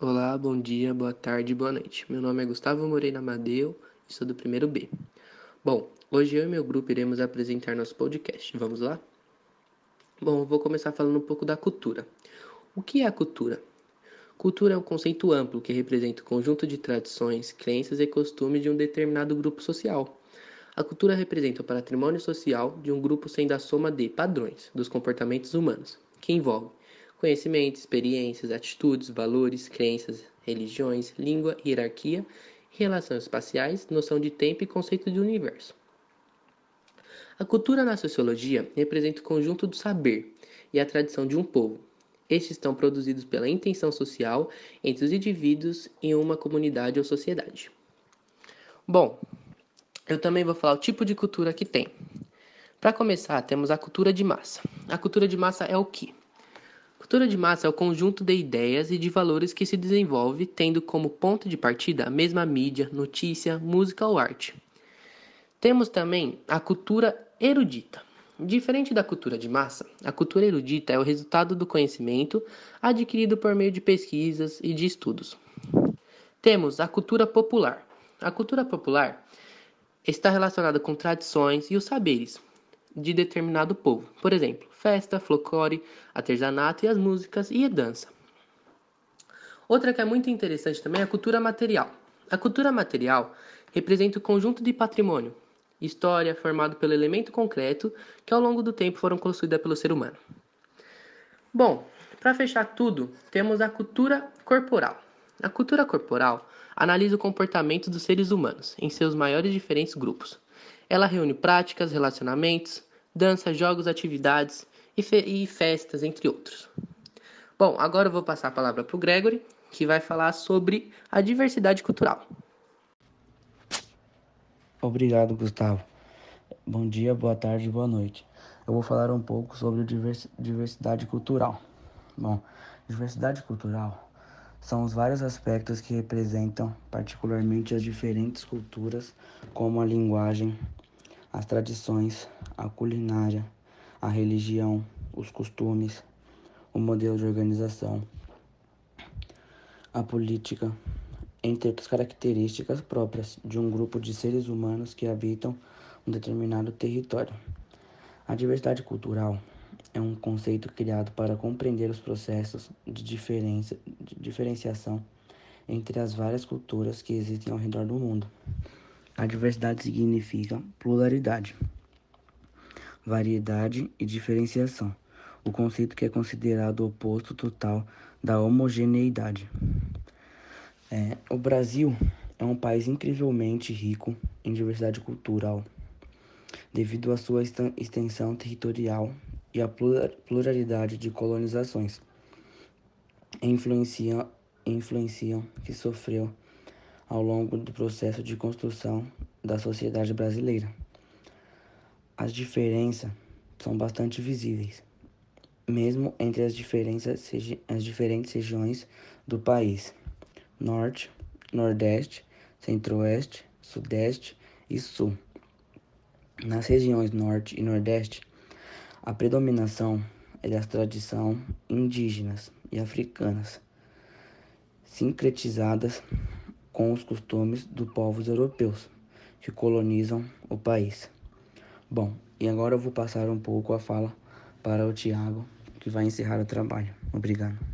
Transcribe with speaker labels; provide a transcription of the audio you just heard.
Speaker 1: Olá, bom dia, boa tarde, boa noite. Meu nome é Gustavo Moreira Amadeu e sou do primeiro B. Bom, hoje eu e meu grupo iremos apresentar nosso podcast. Vamos lá? Bom, eu vou começar falando um pouco da cultura. O que é a cultura? Cultura é um conceito amplo que representa o conjunto de tradições, crenças e costumes de um determinado grupo social. A cultura representa o patrimônio social de um grupo sendo a soma de padrões dos comportamentos humanos, que envolve conhecimento, experiências, atitudes, valores, crenças, religiões, língua, hierarquia, relações espaciais, noção de tempo e conceito de universo. A cultura na sociologia representa o conjunto do saber e a tradição de um povo. Estes estão produzidos pela intenção social entre os indivíduos em uma comunidade ou sociedade. Bom, eu também vou falar o tipo de cultura que tem. Para começar, temos a cultura de massa. A cultura de massa é o que? Cultura de massa é o conjunto de ideias e de valores que se desenvolve tendo como ponto de partida a mesma mídia, notícia, música ou arte. Temos também a cultura erudita. Diferente da cultura de massa, a cultura erudita é o resultado do conhecimento adquirido por meio de pesquisas e de estudos. Temos a cultura popular. A cultura popular está relacionada com tradições e os saberes, de determinado povo. Por exemplo, festa, folclore, artesanato e as músicas e a dança. Outra que é muito interessante também é a cultura material. A cultura material representa o conjunto de patrimônio, história formado pelo elemento concreto que ao longo do tempo foram construídas pelo ser humano. Bom, para fechar tudo, temos a cultura corporal. A cultura corporal analisa o comportamento dos seres humanos em seus maiores diferentes grupos, ela reúne práticas, relacionamentos, dança, jogos, atividades e, fe e festas, entre outros. Bom, agora eu vou passar a palavra para o Gregory, que vai falar sobre a diversidade cultural.
Speaker 2: Obrigado, Gustavo. Bom dia, boa tarde, boa noite. Eu vou falar um pouco sobre diversidade cultural. Bom, diversidade cultural são os vários aspectos que representam particularmente as diferentes culturas, como a linguagem, as tradições, a culinária, a religião, os costumes, o modelo de organização, a política, entre outras características próprias de um grupo de seres humanos que habitam um determinado território. A diversidade cultural é um conceito criado para compreender os processos de, diferença, de diferenciação entre as várias culturas que existem ao redor do mundo. A diversidade significa pluralidade, variedade e diferenciação, o conceito que é considerado o oposto total da homogeneidade. É, o Brasil é um país incrivelmente rico em diversidade cultural, devido à sua extensão territorial e a pluralidade de colonizações influenciam, influenciam que sofreu ao longo do processo de construção da sociedade brasileira. As diferenças são bastante visíveis, mesmo entre as, diferenças, as diferentes regiões do país: Norte, Nordeste, Centro-Oeste, Sudeste e Sul. Nas regiões Norte e Nordeste, a predominação é das tradições indígenas e africanas, sincretizadas com os costumes dos povos europeus que colonizam o país. Bom, e agora eu vou passar um pouco a fala para o Tiago, que vai encerrar o trabalho. Obrigado.